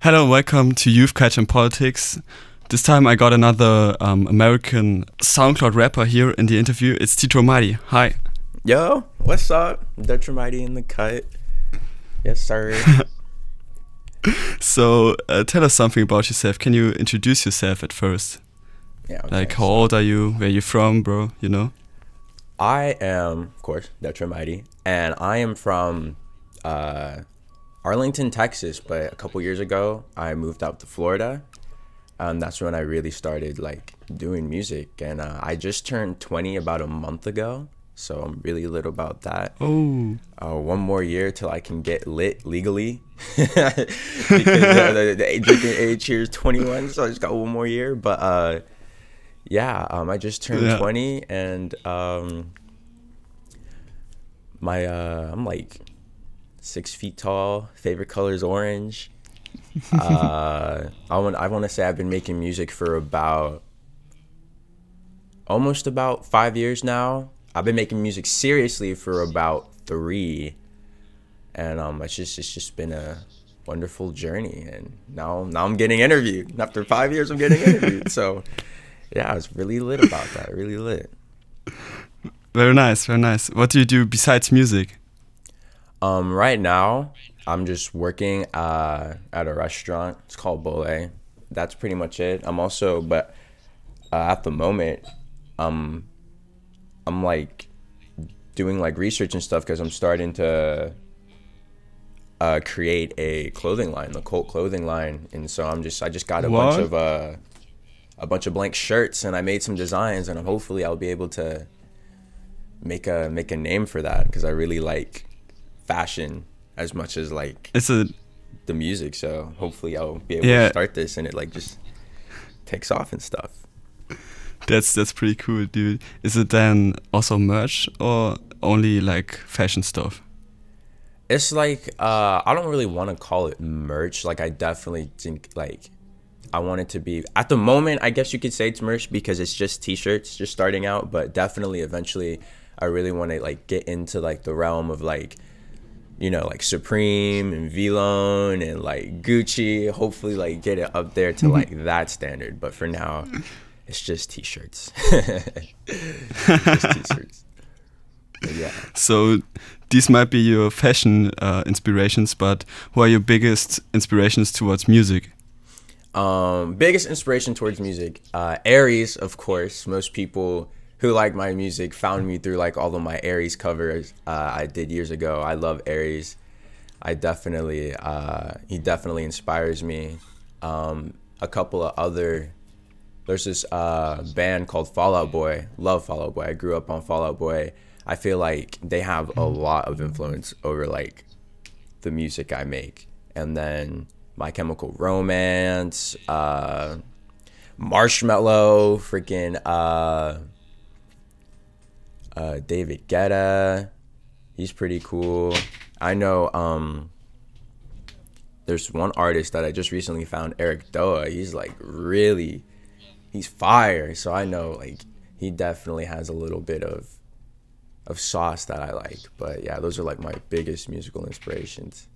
Hello, welcome to Youth Catch and Politics. This time I got another um, American SoundCloud rapper here in the interview. It's Tito Mighty. Hi. Yo, what's up? Dutch Mighty in the cut. Yes, sir. So uh, tell us something about yourself. Can you introduce yourself at first? yeah. okay, Like, how so old are you? Where you from, bro? You know? I am, of course, Dutch Mighty, and I am from uh, Arlington, Texas. But a couple years ago, I moved out to Florida. And that's when I really started like doing music, and uh, I just turned 20 about a month ago. So I'm really lit about that. Oh, uh, one more year till I can get lit legally because uh, the, the drinking age here is 21, so I just got one more year. But uh, yeah, um, I just turned Yeah. 20, and um, my uh, I'm like six feet tall. Favorite color is orange. uh, I want I want to say I've been making music for about almost about five years now. I've been making music seriously for about three, and um, it's just it's just been a wonderful journey. And now now I'm getting interviewed. After five years, I'm getting interviewed. so yeah, I was really lit about that. Really lit. very nice, very nice. What do you do besides music? Um, right now, I'm just working uh, at a restaurant. It's called Bole. That's pretty much it. I'm also, but uh, at the moment, um, I'm like doing like research and stuff because I'm starting to uh, create a clothing line, the cult clothing line, and so I'm just I just got a bunch of uh, a bunch of blank shirts and I made some designs and hopefully I'll be able to make a make a name for that because I really like fashion as much as like It's a the music. So hopefully I'll be able Yeah. to start this and it like just takes off and stuff. that's that's pretty cool, dude. Is it then also merch or only like fashion stuff? It's like uh, I don't really want to call it merch. Like I definitely think like I want it to be at the moment. I guess you could say it's merch because it's just t-shirts, just starting out. But definitely, eventually, I really want to like get into like the realm of like you know like Supreme and Vlone and like Gucci. Hopefully, like get it up there to like that standard. But for now, it's just t-shirts. just t-shirts. Yeah. So these might be your fashion uh, inspirations, but who are your biggest inspirations towards music? Um, biggest inspiration towards music, uh, Aries, of course. Most people who like my music found me through like all of my Aries covers uh, I did years ago. I love Aries. I definitely, uh, he definitely inspires me. Um, a couple of other, there's this uh, band called Fall Out Boy. Love Fall Out Boy. I grew up on Fall Out Boy. I feel like they have a lot of influence over like the music I make. And then My Chemical Romance, uh, Marshmello, freaking uh, David Guetta. He's pretty cool. I know um, there's one artist that I just recently found, Eric Doa. He's like really, he's fire. So I know like he definitely has a little bit of of sauce that I like. But yeah, those are like my biggest musical inspirations.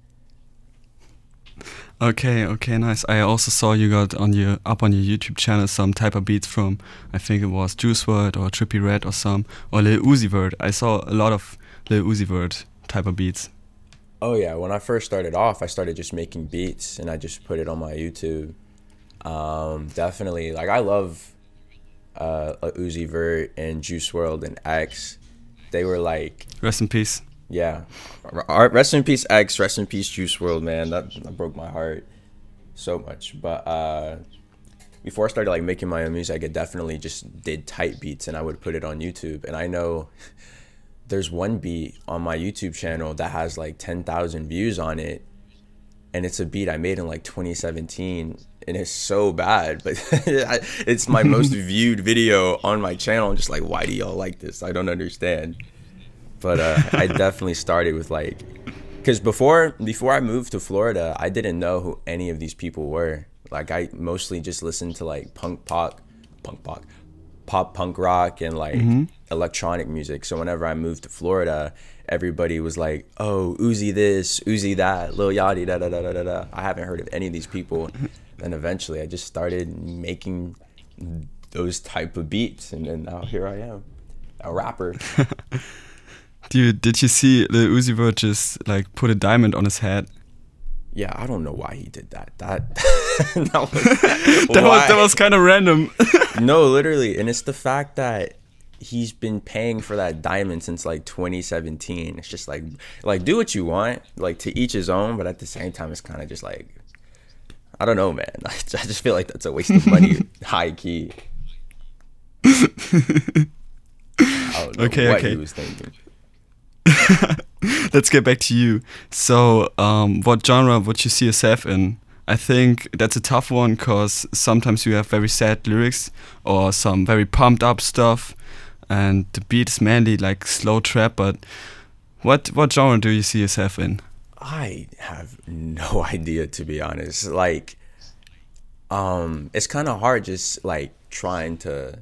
Okay, okay, nice. I also saw you got on your up on your YouTube channel some type of beats from I think it was Juice WRLD or Trippie Redd or some or Lil Uzi Vert. I saw a lot of Lil Uzi Vert type of beats. Oh yeah, when I first started off, I started just making beats and I just put it on my YouTube. Um, definitely, like I love uh, Uzi Vert and Juice WRLD and X. They were like, Rest in peace. Yeah, rest in peace X, rest in peace Juice WRLD, man. That, that broke my heart so much. But uh, before I started like making my own music, I definitely just did tight beats and I would put it on YouTube. And I know there's one beat on my YouTube channel that has like 10,000 views on it. And it's a beat I made in like 2017 and it's so bad, but it's my most viewed video on my channel. I'm just like, why do y'all like this? I don't understand. But uh, I definitely started with like, because before before I moved to Florida, I didn't know who any of these people were. Like I mostly just listened to like punk pop, punk pop, pop punk rock and like electronic music. So whenever I moved to Florida everybody was like, "Oh, Uzi this, Uzi that, Lil Yachty da da da da da da." I haven't heard of any of these people. and eventually, I just started making those type of beats, and then now here I am, a rapper. Dude, did you see the Uzi Vert just like put a diamond on his head? Yeah, I don't know why he did that. That that was that was, that was kind of random. no, literally, and it's the fact that he's been paying for that diamond since like 2017. It's just like like do what you want, like to each his own, but at the same time, it's kind of just like I don't know, man. I just feel like that's a waste of money, high key. okay, okay. he was thinking. Let's get back to you. So, um, what genre would you see yourself in? I think that's a tough one because sometimes you have very sad lyrics or some very pumped up stuff, and the beat is mainly like slow trap. But what what genre do you see yourself in? I have no idea to be honest. Like, um, it's kind of hard just like trying to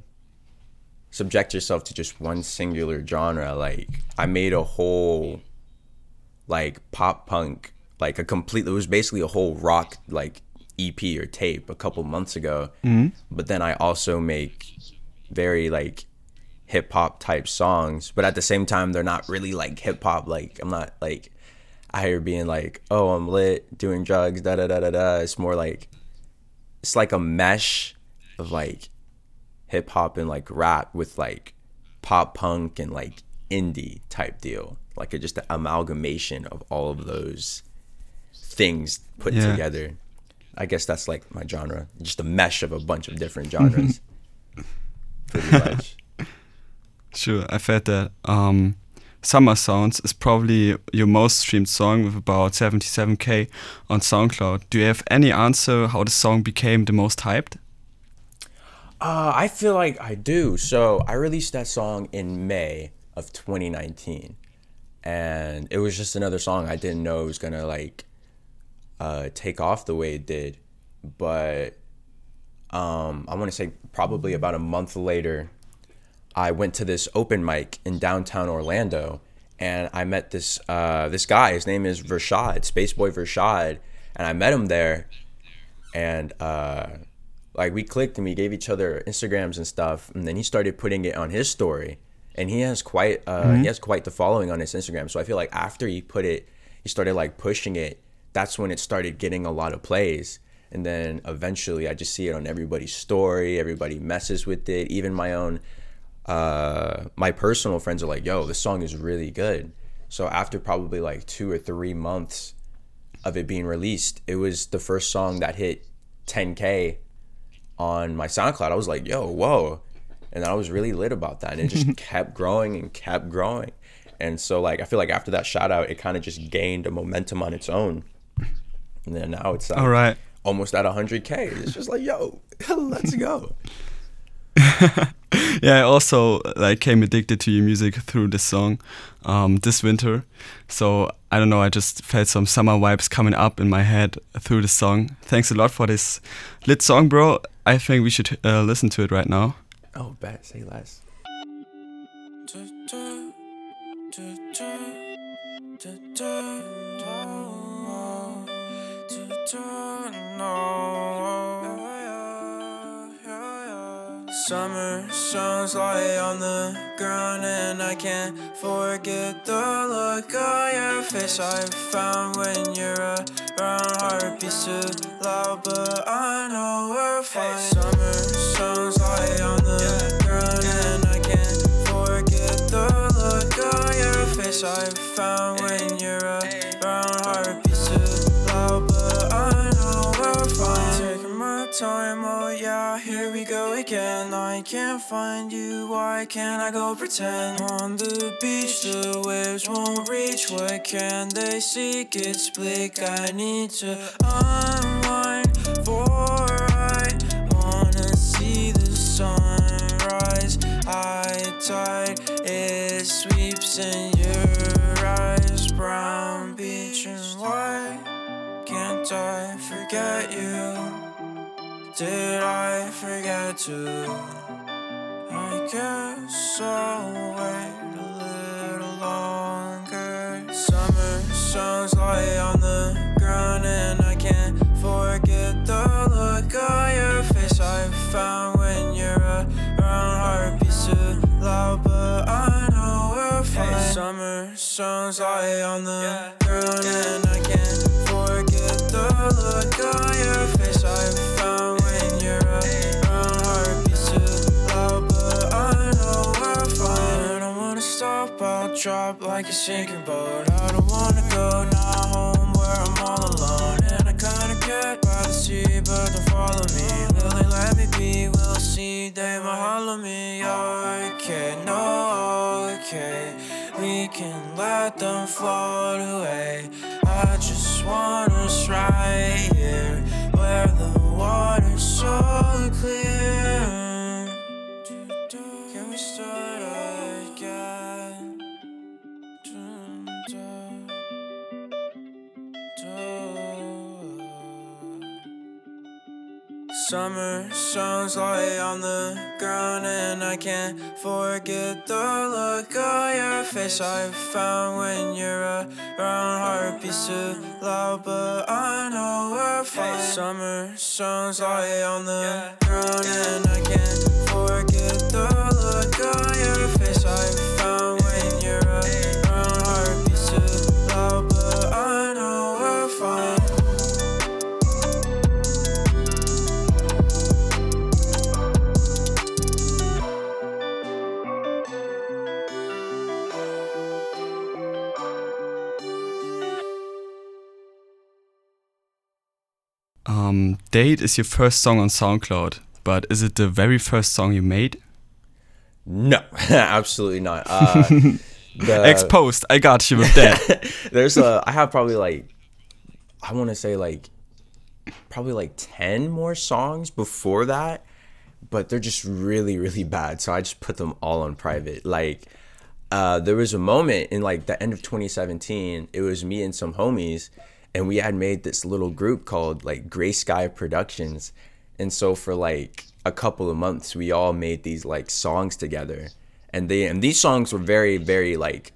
subject yourself to just one singular genre. Like I made a whole like pop punk, like a complete. It was basically a whole rock like EP or tape a couple months ago. Mm-hmm. But then I also make very like hip hop type songs, but at the same time they're not really like hip hop. Like I'm not like I hear being like, oh, I'm lit, doing drugs, da da da da da. It's more like it's like a mesh of like hip hop and like rap with like pop punk and like indie type deal. Like a, just an amalgamation of all of those things put yeah. together. I guess that's like my genre. Just a mesh of a bunch of different genres. Pretty much. Sure, I felt that. Um, Summer Sounds is probably your most streamed song with about 77k on SoundCloud. Do you have any answer how the song became the most hyped? Uh, I feel like I do. So I released that song in May of 2019, and it was just another song I didn't know was gonna like uh, take off the way it did. But um, I want to say probably about a month later, I went to this open mic in downtown Orlando, and I met this uh, this guy. His name is Vershad, Spaceboy Vershad, and I met him there, and. Like we clicked and we gave each other Instagrams and stuff, and then he started putting it on his story, and he has quite uh, mm-hmm. he has quite the following on his Instagram. So I feel like after he put it, he started like pushing it. That's when it started getting a lot of plays, and then eventually I just see it on everybody's story. Everybody messes with it. Even my own, uh, my personal friends are like, "Yo, this song is really good." So after probably like two or three months of it being released, it was the first song that hit 10k on my SoundCloud, I was like, yo, whoa. And I was really lit about that. And it just kept growing and kept growing. And so like I feel like after that shout out, it kind of just gained a momentum on its own. And then now it's like All right. almost at 100K. It's just like, yo, let's go. yeah, I also like came addicted to your music through this song um, this winter. So I don't know, I just felt some summer vibes coming up in my head through the song. Thanks a lot for this lit song, bro. I think we should uh, listen to it right now. Oh, bet. Say less. Summer suns lie on the ground and I can't forget the look on your face I found when you're around. Heartbeats too loud, but I know we're fine. Summer suns lie on the ground and I can't forget the look on your face I found when you're around. Again. I can't find you, why can't I go pretend? On the beach, the waves won't reach. What can they see? It's bleak, I need to unwind. For I wanna see the sunrise. High tide, it sweeps in your eyes. Brown beach and white. Can't I forget you? Did I forget to? I guess I'll wait a little longer. Summer sounds lie on the ground, and I can't forget the look on your face. I found when you're around, heartbeats too loud, but I know we're fine. Hey, summer sounds lie on the yeah. ground, and I can't forget the look on your face. I'll like a sinking boat. I don't wanna go now home where I'm all alone. And I kinda get by the sea, but don't follow me. Will they let me be? We'll see. They might hollow me. Okay, no, okay. We can let them float away. I just want us right here where the water's so clear. Summer songs lie on the ground and I can't forget the look on your face I found when you're around. Heartbeats too loud, but I know we're fine. Summer songs lie on the ground and I can't forget the look on Date is your first song on SoundCloud, but is it the very first song you made? No, absolutely not. Uh, the, Exposed. I got you with that. there's a I have probably like I want to say like probably like 10 more songs before that but they're just really really bad so I just put them all on private like uh there was a moment in like the end of 2017 it was me and some homies and we had made this little group called like Gray Sky Productions and so for like a couple of months we all made these like songs together and they and these songs were very very like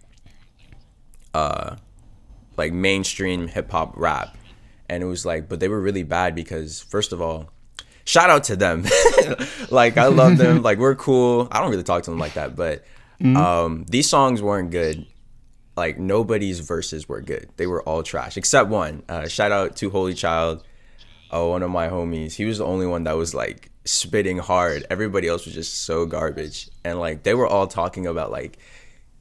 uh like mainstream hip hop rap. And it was like, but they were really bad because first of all, shout out to them. like I love them. Like we're cool. I don't really talk to them like that, but um these songs weren't good. Like nobody's verses were good. They were all trash except one. Uh, shout out to Holy Child. Oh, one of my homies. He was the only one that was like spitting hard. Everybody else was just so garbage. And like they were all talking about like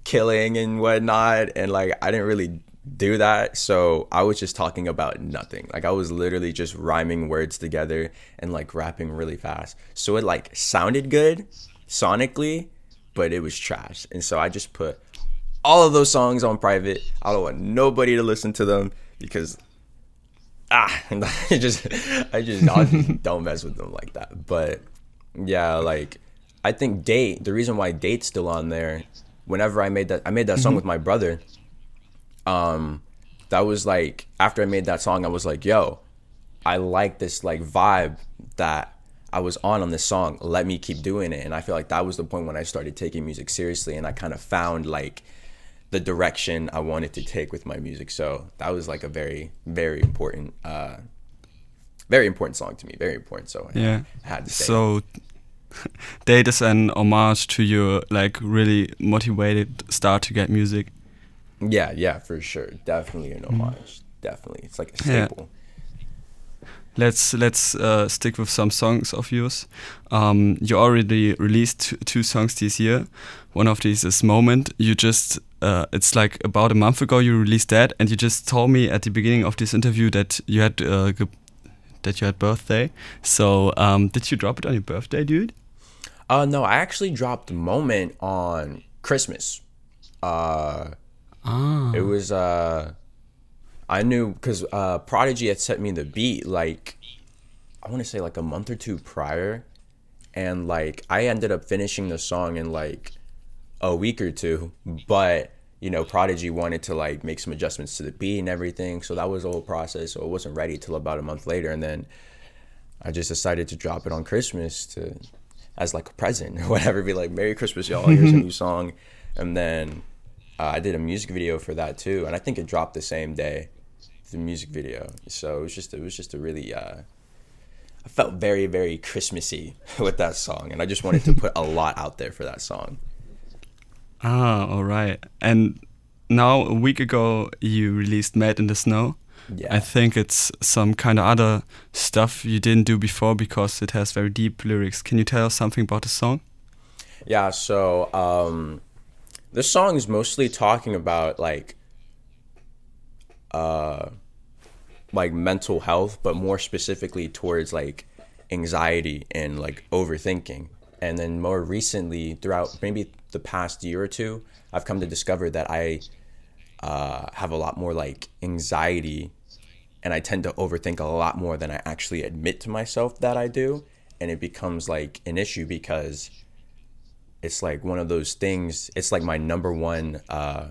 killing and whatnot and like i didn't really do that so i was just talking about nothing like i was literally just rhyming words together and like rapping really fast so it like sounded good sonically but it was trash and so i just put all of those songs on private. I don't want nobody to listen to them because ah i just i just, I just don't mess with them like that. But yeah like i think date the reason why date's still on there whenever i made that i made that song with my brother um that was like after i made that song i was like yo i like this like vibe that i was on on this song. Let me keep doing it. And i feel like that was the point when i started taking music seriously and i kind of found like the direction i wanted to take with my music so that was like a very very important uh very important song to me very important so I- yeah. Had to say. So, Date is an homage to your like really motivated start to get music. yeah yeah for sure definitely an homage definitely it's like a Yeah. staple Let's let's uh, stick with some songs of yours. Um, you already released two songs this year. One of these is "Moment." You just uh, it's like about a month ago you released that, and you just told me at the beginning of this interview that you had uh, that you had birthday. So um, did you drop it on your birthday, dude? Uh, no, I actually dropped Moment on Christmas. Uh, Ah, it was, uh, I knew because uh, Prodigy had sent me the beat like, I want to say like a month or two prior. And like, I ended up finishing the song in like a week or two. But, you know, Prodigy wanted to like make some adjustments to the beat and everything. So that was the whole process. So it wasn't ready till about a month later. And then I just decided to drop it on Christmas to as like a present or whatever. Be like, Merry Christmas, y'all. Here's a new song. And then uh, I did a music video for that too, and I think it dropped the same day, the music video. So it was just it was just a really uh, I felt very very Christmassy with that song, and I just wanted to put a lot out there for that song. Ah, all right. And now a week ago you released Mad in the Snow. Yeah. I think it's some kind of other stuff you didn't do before because it has very deep lyrics. Can you tell us something about the song? Yeah, so um this song is mostly talking about like uh like mental health, but more specifically towards like anxiety and like overthinking. And then more recently, throughout maybe the past year or two, I've come to discover that I uh, have a lot more like anxiety and I tend to overthink a lot more than I actually admit to myself that I do. And it becomes like an issue because it's like one of those things. It's like my number one. Uh,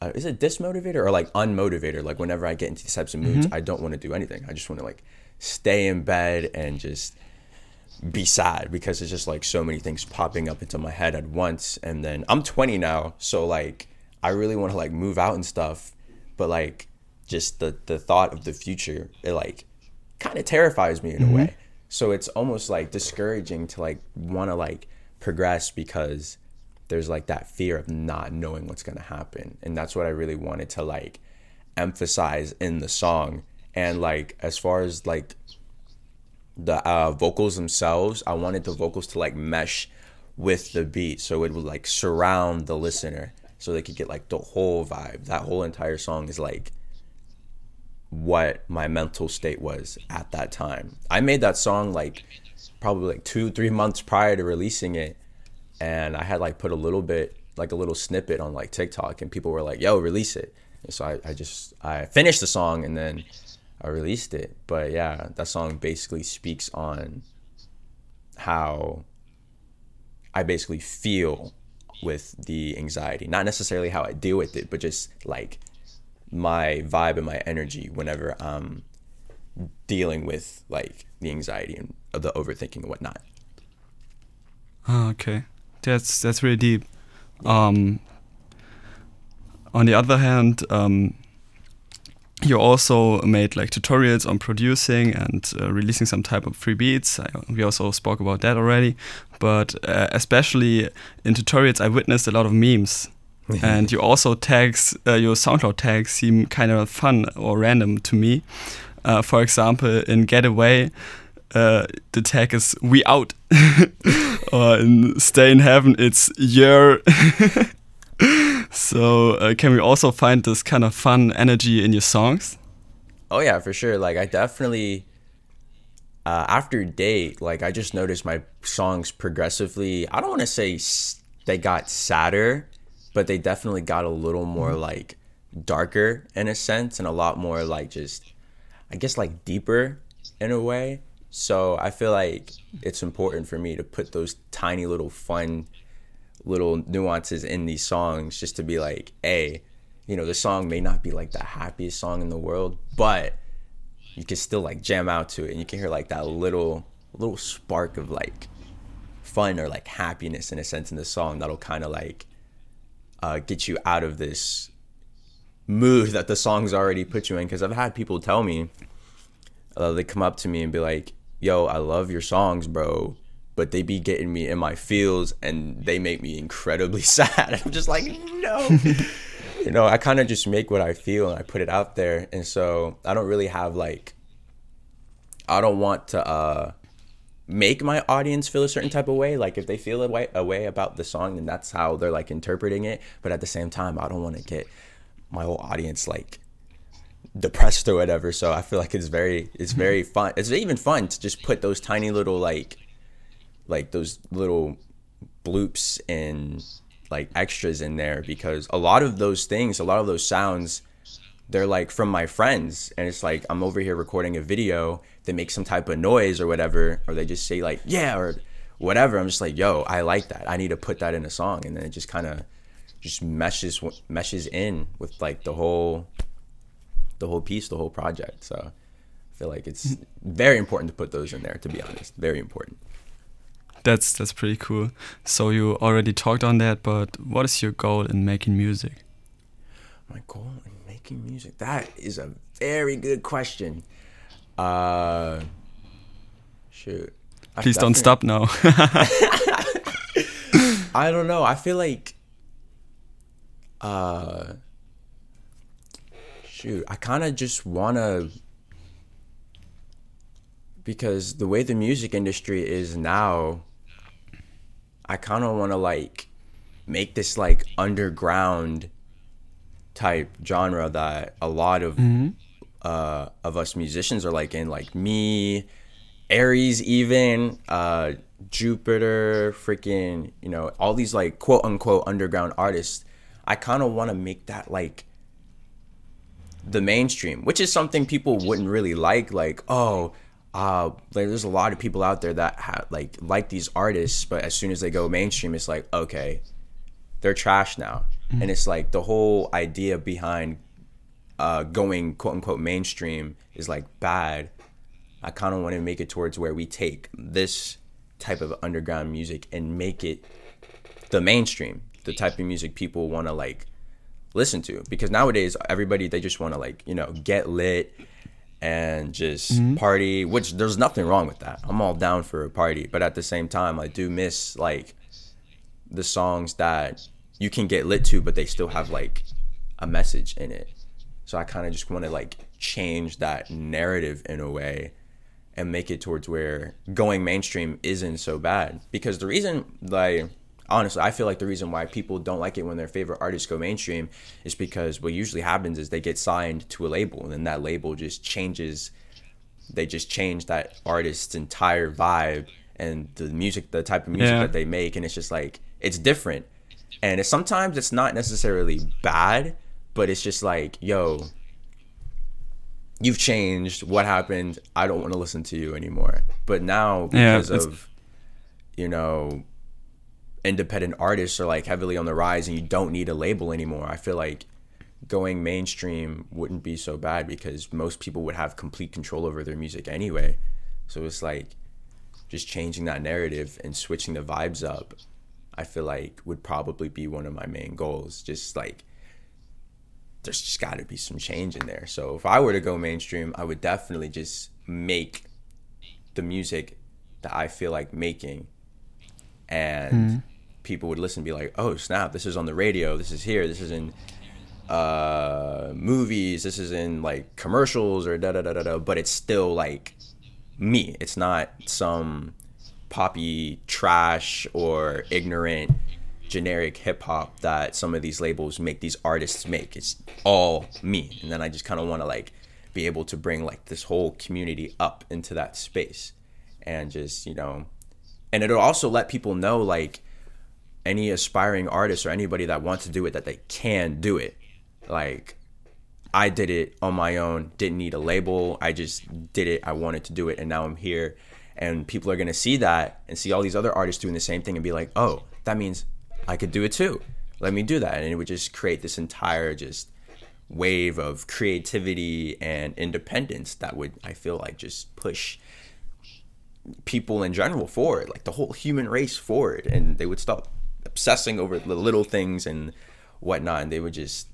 uh, is it dismotivator or like unmotivator? Like whenever I get into these types of moods, I don't want to do anything. I just want to like stay in bed and just be sad because it's just like so many things popping up into my head at once. And then I'm 20 now, so like I really want to like move out and stuff, but like just the the thought of the future, it like kind of terrifies me in a mm-hmm. way. So it's almost like discouraging to like want to like progress because there's like that fear of not knowing what's going to happen. And that's what I really wanted to like emphasize in the song. And like as far as like the uh, vocals themselves, I wanted the vocals to like mesh with the beat so it would like surround the listener so they could get like the whole vibe. That whole entire song is like what my mental state was at that time. I made that song like probably like two, three months prior to releasing it. And I had like put a little bit, like a little snippet on like TikTok, and people were like, yo, release it. And so I, I just, I finished the song and then I released it. But yeah, that song basically speaks on how I basically feel with the anxiety. Not necessarily how I deal with it, but just like my vibe and my energy whenever I'm dealing with like the anxiety and the overthinking and whatnot. Ah, okay, that's that's really deep. Um, on the other hand, um, you also made like tutorials on producing and uh, releasing some type of free beats. I, we also spoke about that already, but uh, especially in tutorials, I witnessed a lot of memes. and you also tags, uh, your SoundCloud tags seem kind of fun or random to me. Uh, for example, in Getaway, uh, the tag is "We out," or in "Stay in Heaven," it's "Your." so, uh, can we also find this kind of fun energy in your songs? Oh yeah, for sure. Like I definitely uh, after date, like I just noticed my songs progressively. I don't want to say s- they got sadder, but they definitely got a little more like darker in a sense, and a lot more like just, I guess like deeper in a way. So I feel like it's important for me to put those tiny little fun little nuances in these songs just to be like, hey, you know, the song may not be like the happiest song in the world, but you can still like jam out to it and you can hear like that little little spark of like fun or like happiness in a sense in the song that'll kind of like uh, get you out of this mood that the song's already put you in. Because i've had people tell me uh, they come up to me and be like yo i love your songs bro but they be getting me in my feels and they make me incredibly sad. I'm just like no. You know i kind of just make what i feel and i put it out there. And so i don't really have like i don't want to uh make my audience feel a certain type of way. Like if they feel a way, a way about the song then that's how they're like interpreting it. But at the same time i don't want to get my whole audience like depressed or whatever. So i feel like it's very it's very fun. It's even fun to just put those tiny little like like those little bloops and like extras in there because a lot of those things a lot of those sounds they're like from my friends. And it's like i'm over here recording a video they make some type of noise or whatever or they just say like yeah or whatever. I'm just like yo i like that. I need to put that in a song. And then it just kind of just meshes meshes in with like the whole the whole piece the whole project. So i feel like it's very important to put those in there to be honest. Very important That's that's pretty cool. So you already talked on that, but what is your goal in making music? my goal in making music that is a very good question uh shoot Please don't stop now. I don't know. I feel like Uh, shoot, I kind of just wanna because the way the music industry is now, I kind of want to like make this like underground type genre that a lot of uh, of us musicians are like in, like me, Aries, even uh, Jupiter, freaking, you know, all these like quote unquote underground artists. I kind of want to make that like the mainstream, which is something people wouldn't really like. Like, oh, uh, like there's a lot of people out there that have like like these artists, but as soon as they go mainstream, it's like okay, they're trash now, and it's like the whole idea behind uh, going quote unquote mainstream is like bad. I kind of want to make it towards where we take this type of underground music and make it the mainstream, the type of music people want to like listen to. Because nowadays, everybody they just want to like you know get lit and just mm-hmm. party. Which there's nothing wrong with that. I'm all down for a party, but at the same time, I do miss like the songs that you can get lit to, but they still have like a message in it. So I kind of just want to like change that narrative in a way and make it towards where going mainstream isn't so bad. Because the reason, like, honestly, I feel like the reason why people don't like it when their favorite artists go mainstream is because what usually happens is they get signed to a label and then that label just changes. They just change that artist's entire vibe and the music, the type of music Yeah. that they make. And it's just like, it's different. And it's, sometimes it's not necessarily bad, but it's just like, yo, you've changed. What happened? I don't want to listen to you anymore. But now because it's- of you know independent artists are like heavily on the rise and you don't need a label anymore. I feel like going mainstream wouldn't be so bad because most people would have complete control over their music anyway. So it's like just changing that narrative and switching the vibes up. I feel like would probably be one of my main goals. Just like there's just got to be some change in there. So if I were to go mainstream, I would definitely just make the music that I feel like making, and hmm. People would listen and be like, "Oh snap! This is on the radio. This is here. This is in uh, movies. This is in like commercials or da da da da da." But it's still like me. It's not some poppy trash or ignorant generic hip hop that some of these labels make these artists make. It's all me. And then I just kind of want to like be able to bring like this whole community up into that space and just, you know, and it'll also let people know like any aspiring artist or anybody that wants to do it that they can do it. Like I did it on my own, didn't need a label. I just did it. I wanted to do it and now I'm here and people are going to see that and see all these other artists doing the same thing and be like, "Oh, that means I could do it too. Let me do that." And it would just create this entire just wave of creativity and independence that would I feel like just push people in general forward, like the whole human race forward, and they would stop obsessing over the little things and whatnot, and they would just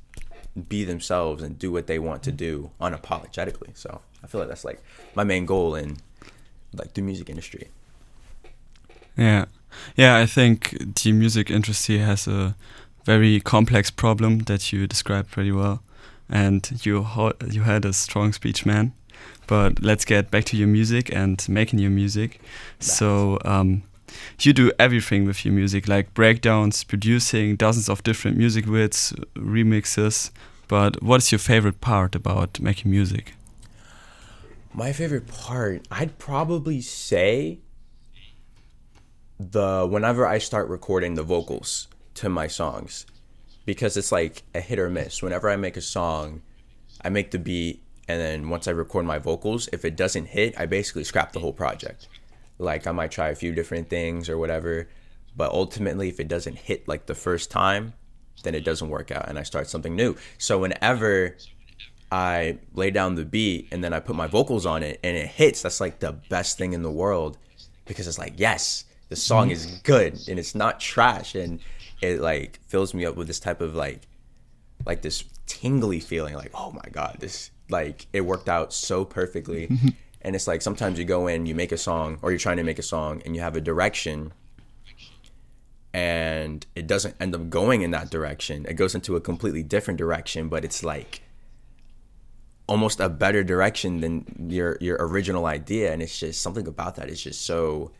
be themselves and do what they want to do unapologetically. So I feel like that's like my main goal in like the music industry. Yeah, yeah. I think the music industry has a very complex problem that you described pretty well, and you ho- you had a strong speech, man. But let's get back to your music and making your music. So um, you do everything with your music, like breakdowns, producing dozens of different music widths, remixes. But what is your favorite part about making music? My favorite part, I'd probably say the whenever I start recording the vocals to my songs because it's like a hit or miss. Whenever I make a song, I make the beat and then once I record my vocals, if it doesn't hit, I basically scrap the whole project. Like I might try a few different things or whatever, but ultimately if it doesn't hit like the first time, then it doesn't work out and I start something new. So whenever I lay down the beat and then I put my vocals on it and it hits, that's like the best thing in the world because it's like, yes, the song is mm-hmm. good and it's not trash and it like fills me up with this type of like like this tingly feeling like, oh my god, this like it worked out so perfectly. and it's like sometimes you go in, you make a song or you're trying to make a song and you have a direction and it doesn't end up going in that direction. It goes into a completely different direction, but it's like almost a better direction than your your original idea and it's just something about that is just so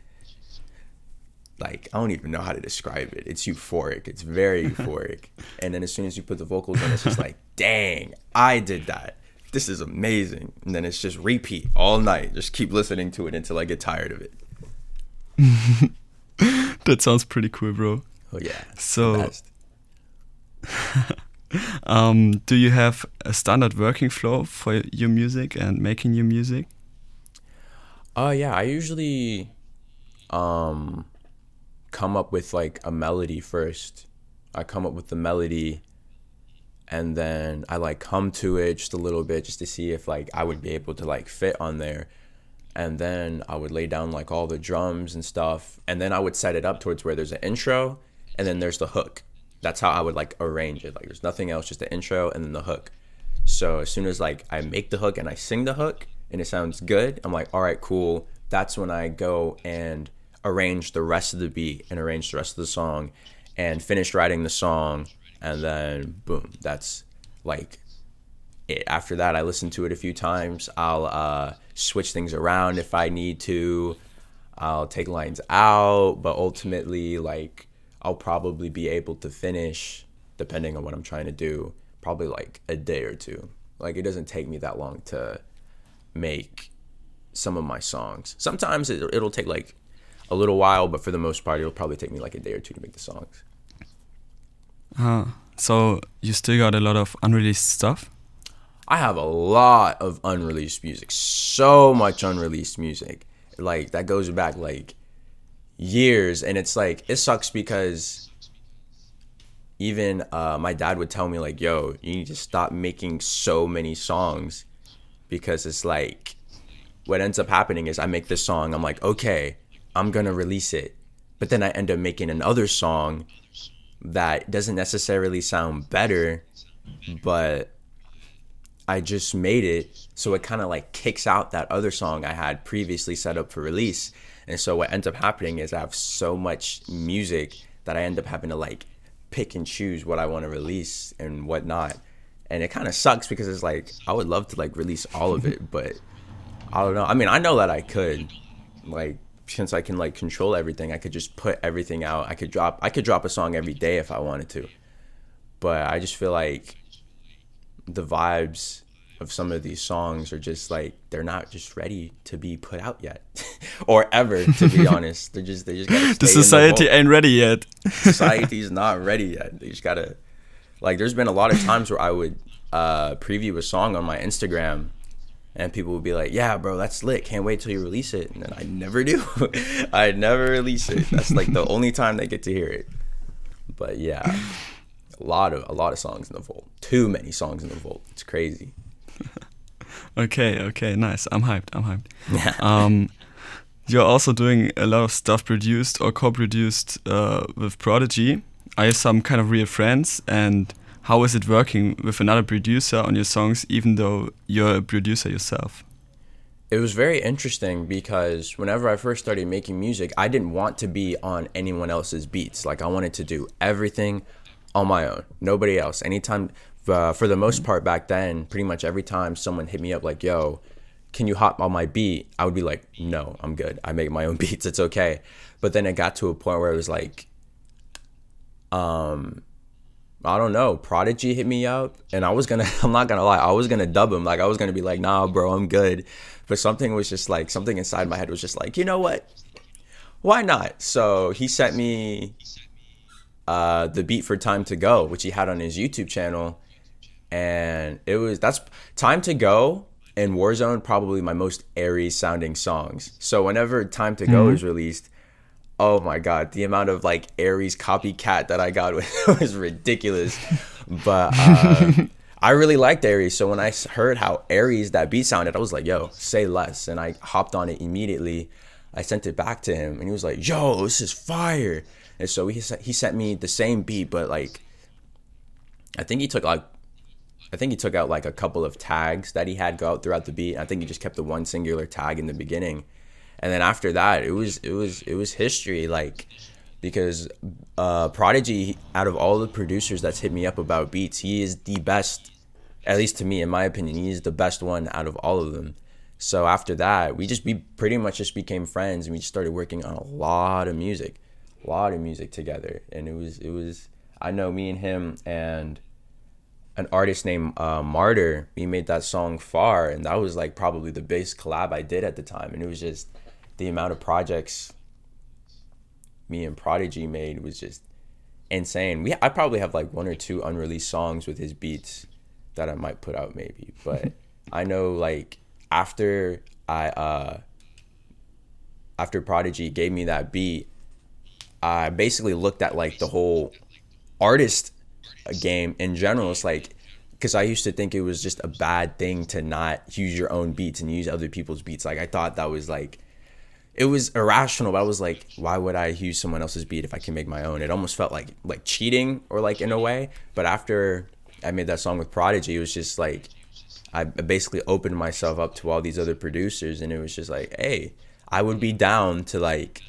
like I don't even know how to describe it. It's euphoric. It's very euphoric. and then as soon as you put the vocals on, it's just like, dang, I did that. This is amazing. And then it's just repeat all night. Just keep listening to it until I get tired of it. That sounds pretty cool, bro. Oh yeah. So- Um, do you have a standard working flow for your music and making your music? Uh yeah, I usually um come up with like a melody first. I come up with the melody and then I like come to it just a little bit just to see if like I would be able to like fit on there. And then I would lay down like all the drums and stuff and then I would set it up towards where there's an intro and then there's the hook. That's how I would like arrange it. Like there's nothing else, just the intro and then the hook. So as soon as like I make the hook and I sing the hook and it sounds good, I'm like, all right, cool. That's when I go and arrange the rest of the beat and arrange the rest of the song and finish writing the song and then boom, that's like it. After that, I listen to it a few times. I'll uh, switch things around if I need to. I'll take lines out, but ultimately, like, I'll probably be able to finish, depending on what I'm trying to do, probably like a day or two. Like, it doesn't take me that long to make some of my songs. Sometimes it, it'll take like a little while, but for the most part, it'll probably take me like a day or two to make the songs. Huh. So you still got a lot of unreleased stuff? I have a lot of unreleased music, so much unreleased music. Like that goes back like years, and it's like it sucks because even uh, my dad would tell me like, "Yo, you need to stop making so many songs," because it's like what ends up happening is I make this song, I'm like, okay, I'm gonna release it, but then I end up making another song that doesn't necessarily sound better, but I just made it, so it kind of like kicks out that other song I had previously set up for release. And so what ends up happening is I have so much music that I end up having to like pick and choose what I want to release and whatnot. And it kind of sucks because it's like I would love to like release all of it, but I don't know. I mean, I know that I could, like, since I can like control everything, I could just put everything out. I could drop, I could drop a song every day if I wanted to. But I just feel like the vibes of some of these songs are just like they're not just ready to be put out yet, or ever. To be honest, they're just they just gotta The society ain't ready yet. society's not ready yet. They just gotta like. There's been a lot of times where I would uh, preview a song on my Instagram, and people would be like, "Yeah, bro, that's lit. Can't wait till you release it." And then I never do. I never release it. That's like the only time they get to hear it. But yeah, a lot of a lot of songs in the vault. Too many songs in the vault. It's crazy. Okay, okay, nice. I'm hyped. I'm hyped. um, you're also doing a lot of stuff produced or co-produced uh, with Prodigy. I have some kind of real friends? And how is it working with another producer on your songs, even though you're a producer yourself? it was very interesting because whenever I first started making music, I didn't want to be on anyone else's beats. Like I wanted to do everything on my own, nobody else. Anytime, uh, for the most part back then, pretty much every time someone hit me up like, "Yo, can you hop on my beat?" I would be like, "No, I'm good. I make my own beats. It's okay." But then it got to a point where it was like, um, I don't know. Prodigy hit me up, and I was gonna. I'm not gonna lie. I was gonna dub him. Like I was gonna be like, "Nah, bro, I'm good." But something was just like something inside my head was just like, you know what? Why not? So he sent me uh, the beat for "Time to Go," which he had on his YouTube channel, and it was that's "Time to Go" and Warzone probably my most airy sounding songs. So whenever "Time to Go" is released, oh my god the amount of like aries copycat that i got was ridiculous. But uh, i really liked aries. So when I heard how aries that beat sounded i was like yo say less. And i hopped on it immediately. I sent it back to him and he was like yo this is fire. And so he, he sent me the same beat but like i think he took like I think he took out like a couple of tags that he had go out throughout the beat. I think he just kept the one singular tag in the beginning, and then after that, it was it was it was history. Like because uh, Prodigy, out of all the producers that's hit me up about beats, he is the best, at least to me, in my opinion, he is the best one out of all of them. So after that, we just we pretty much just became friends, and we just started working on a lot of music, a lot of music together, and it was it was I know me and him and an artist named uh, Martyr. We made that song Far, and that was like probably the biggest collab I did at the time, and it was just the amount of projects me and Prodigy made was just insane. We I probably have like one or two unreleased songs with his beats that I might put out maybe, but I know like after I uh after Prodigy gave me that beat, I basically looked at like the whole artist game in general. It's like because I used to think it was just a bad thing to not use your own beats and use other people's beats. Like I thought that was like it was irrational, but I was like, why would I use someone else's beat if I can make my own? It almost felt like like cheating or like in a way. But after I made that song with Prodigy, it was just like I basically opened myself up to all these other producers, and it was just like, hey, I would be down to like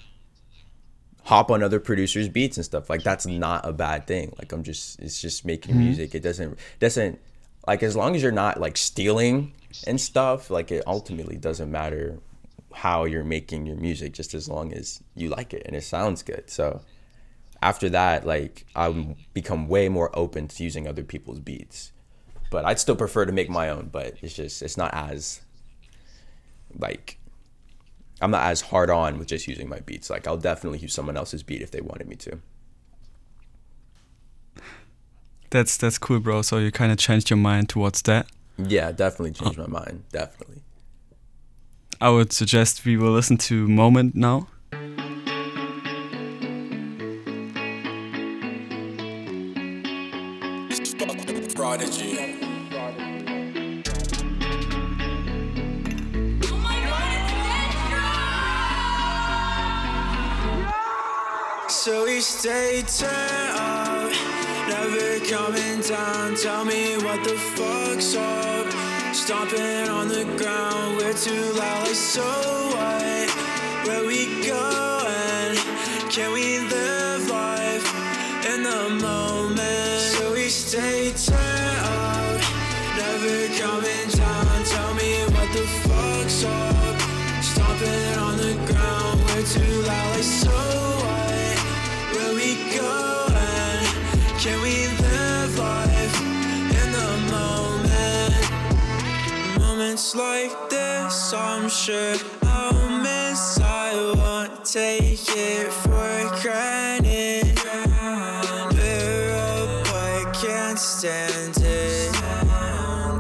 hop on other producers' beats and stuff. Like that's not a bad thing. Like I'm just it's just making mm-hmm. music. It doesn't doesn't like as long as you're not like stealing and stuff. Like it ultimately doesn't matter how you're making your music, just as long as you like it and it sounds good. So after that, like i've become way more open to using other people's beats. But I'd still prefer to make my own. But it's just it's not as like I'm not as hard on with just using my beats. Like I'll definitely use someone else's beat if they wanted me to. That's that's cool, bro. So you kind of changed your mind towards that. Yeah, definitely changed oh. my mind. Definitely. I would suggest we will listen to Moment now. Take it for granted. We're up, I can't stand it.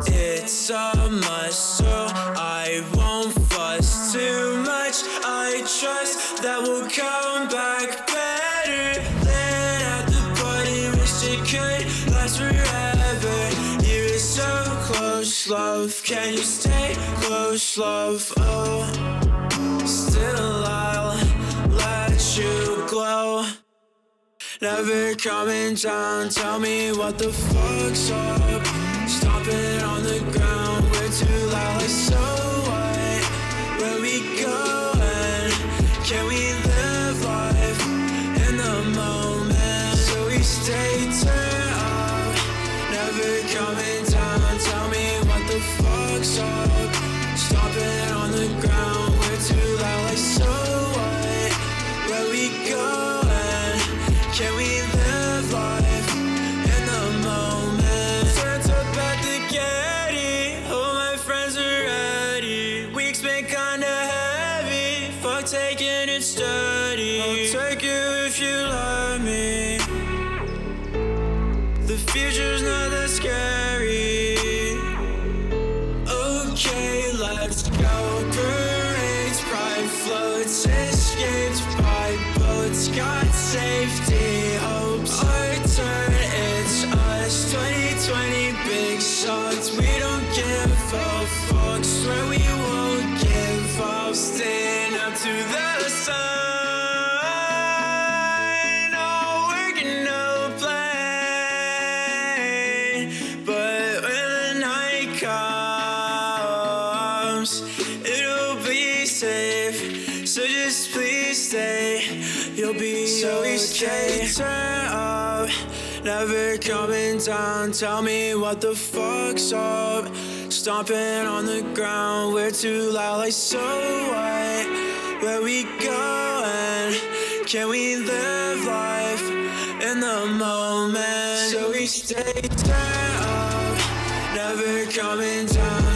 It's a must, so I won't fuss too much. I trust that we'll come back better. Lit at the party, wish it could last forever. You're so close, love. Can you stay close, love? Oh, still I'll you glow. Never coming down, tell me what the fuck's up. Stomping on the ground, we're too loud. Like, so what? Where we going? Can we live life in the moment? So we stay turned up, never coming down. Tell me what the fuck's up. Stomping on the ground, we're too loud. Like, so Turn up, never coming down. Tell me what the fuck's up. Stomping on the ground, we're too loud, like so what? Where we going? Can we live life in the moment? So we stay turned up, never coming down.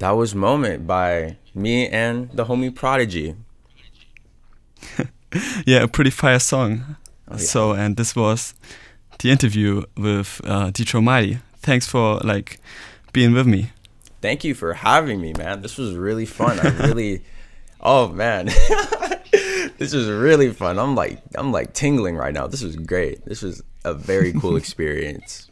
That was Moment by me and the homie Prodigy. Yeah, a pretty fire song. Oh, yeah. So, and this was the interview with uh, Detroit Mighty. Thanks for like being with me. Thank you for having me, man. This was really fun. I really Oh man. this was really fun. I'm like I'm like tingling right now. This was great. This was a very cool experience.